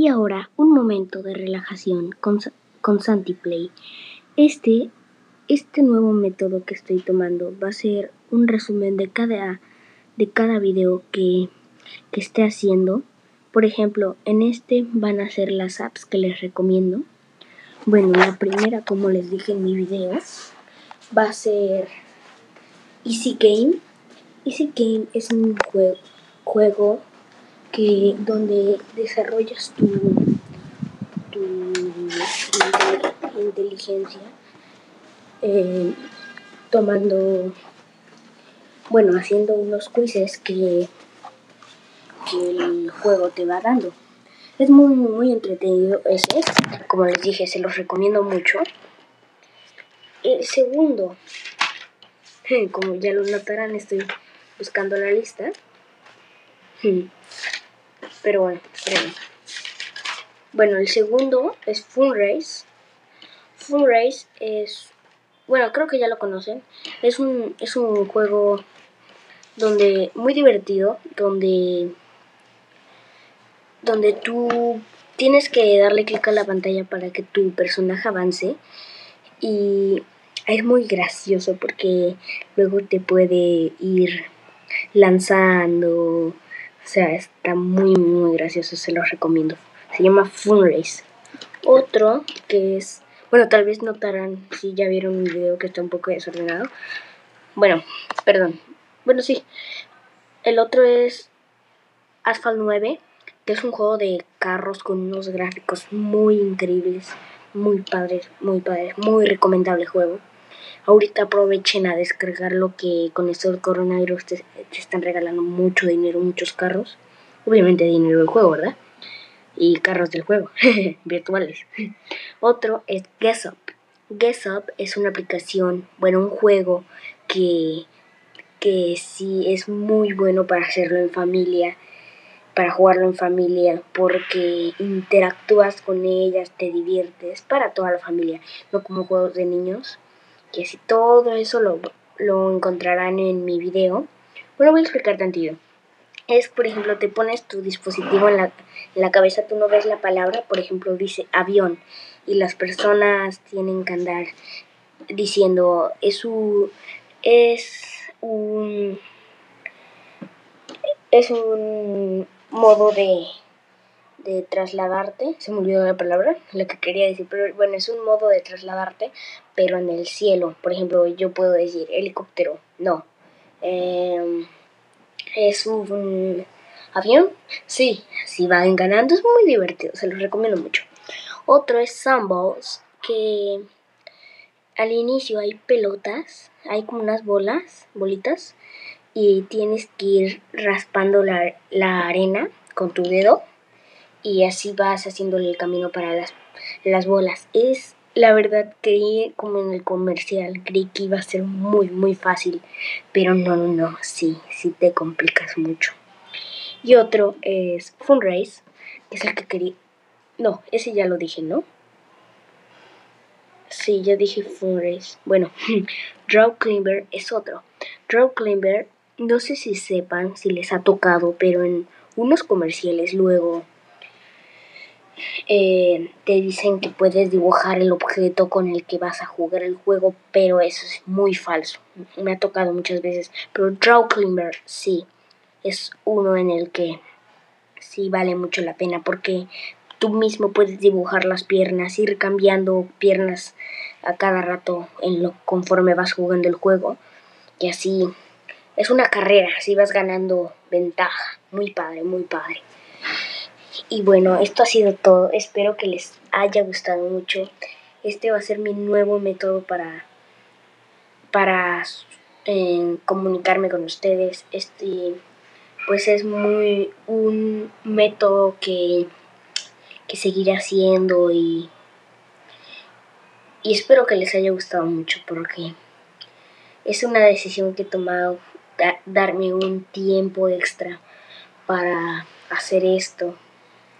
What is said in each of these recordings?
Y ahora un momento de relajación con, con SantiPlay. Este, este nuevo método que estoy tomando va a ser un resumen de cada, de cada video que, que esté haciendo. Por ejemplo, en este van a ser las apps que les recomiendo. Bueno, la primera, como les dije en mi video, va a ser Easy Game. Easy Game es un juego, juego que donde desarrollas tu, tu inteligencia eh, tomando, bueno, haciendo unos quizzes que, que el juego te va dando. Es muy, muy entretenido ese. Como les dije, se los recomiendo mucho. El segundo, como ya lo notarán, estoy buscando la lista. Pero bueno, Bueno, el segundo es Funrace. Funrace es, bueno, creo que ya lo conocen. Es un, es un juego donde muy divertido, donde donde tú tienes que darle clic a la pantalla para que tu personaje avance y es muy gracioso porque luego te puede ir lanzando, sea, está muy muy gracioso, se los recomiendo. Se llama Funrace. Otro que es, bueno, tal vez notarán si ya vieron un video que está un poco desordenado. Bueno, perdón. Bueno, sí. El otro es Asphalt 9 que es un juego de carros con unos gráficos muy increíbles, muy padres, muy padres, muy recomendable juego. Ahorita aprovechen a descargarlo que con esto del coronavirus te, están regalando mucho dinero, muchos carros. Obviamente dinero del juego, ¿verdad? Y carros del juego, virtuales. Otro es Guess Up. Guess Up es una aplicación, bueno, un juego que, que sí es muy bueno para hacerlo en familia para jugarlo en familia, porque interactúas con ellas, te diviertes, para toda la familia, no como juegos de niños, que si todo eso lo, lo encontrarán en mi video. Bueno, voy a explicar tantito. Es, por ejemplo, te pones tu dispositivo en la, en la cabeza, tú no ves la palabra, por ejemplo, dice avión, y las personas tienen que andar diciendo, es un, es un, es un modo de, de trasladarte, se me olvidó la palabra, lo que quería decir, pero bueno, es un modo de trasladarte, pero en el cielo. Por ejemplo, yo puedo decir helicóptero, no. Em, es un avión, sí, si van ganando, es muy divertido, se los recomiendo mucho. Otro es Sunballs, que al inicio hay pelotas, hay como unas bolas, bolitas, y tienes que ir raspando la, la arena con tu dedo y así vas haciéndole el camino para las, las bolas. Es la verdad creí como en el comercial, creí que iba a ser muy muy fácil, pero no, no, no, sí, sí te complicas mucho. Y otro es Funrace, que es el que quería... No, ese ya lo dije, ¿no? Sí, ya dije Funrace. Bueno, Draw Climber es otro. Draw Climber no sé si sepan, si les ha tocado, pero en unos comerciales luego eh, te dicen que puedes dibujar el objeto con el que vas a jugar el juego, pero eso es muy falso. Me ha tocado muchas veces. Pero Draw Climber sí, es uno en el que sí vale mucho la pena porque tú mismo puedes dibujar las piernas, ir cambiando piernas a cada rato en lo conforme vas jugando el juego y así es una carrera, si vas ganando ventaja. Muy padre, muy padre. Y bueno, esto ha sido todo. Espero que les haya gustado mucho. Este va a ser mi nuevo método para, para eh, comunicarme con ustedes. Este, pues es muy un método que, que seguiré haciendo y, y espero que les haya gustado mucho porque es una decisión que he tomado darme un tiempo extra para hacer esto.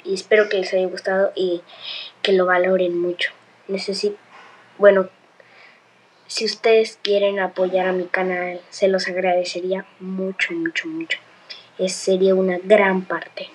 Y espero que les haya gustado y que lo valoren mucho. Necesito, bueno, si ustedes quieren apoyar a mi canal, se los agradecería mucho, mucho, mucho. Es, sería una gran parte.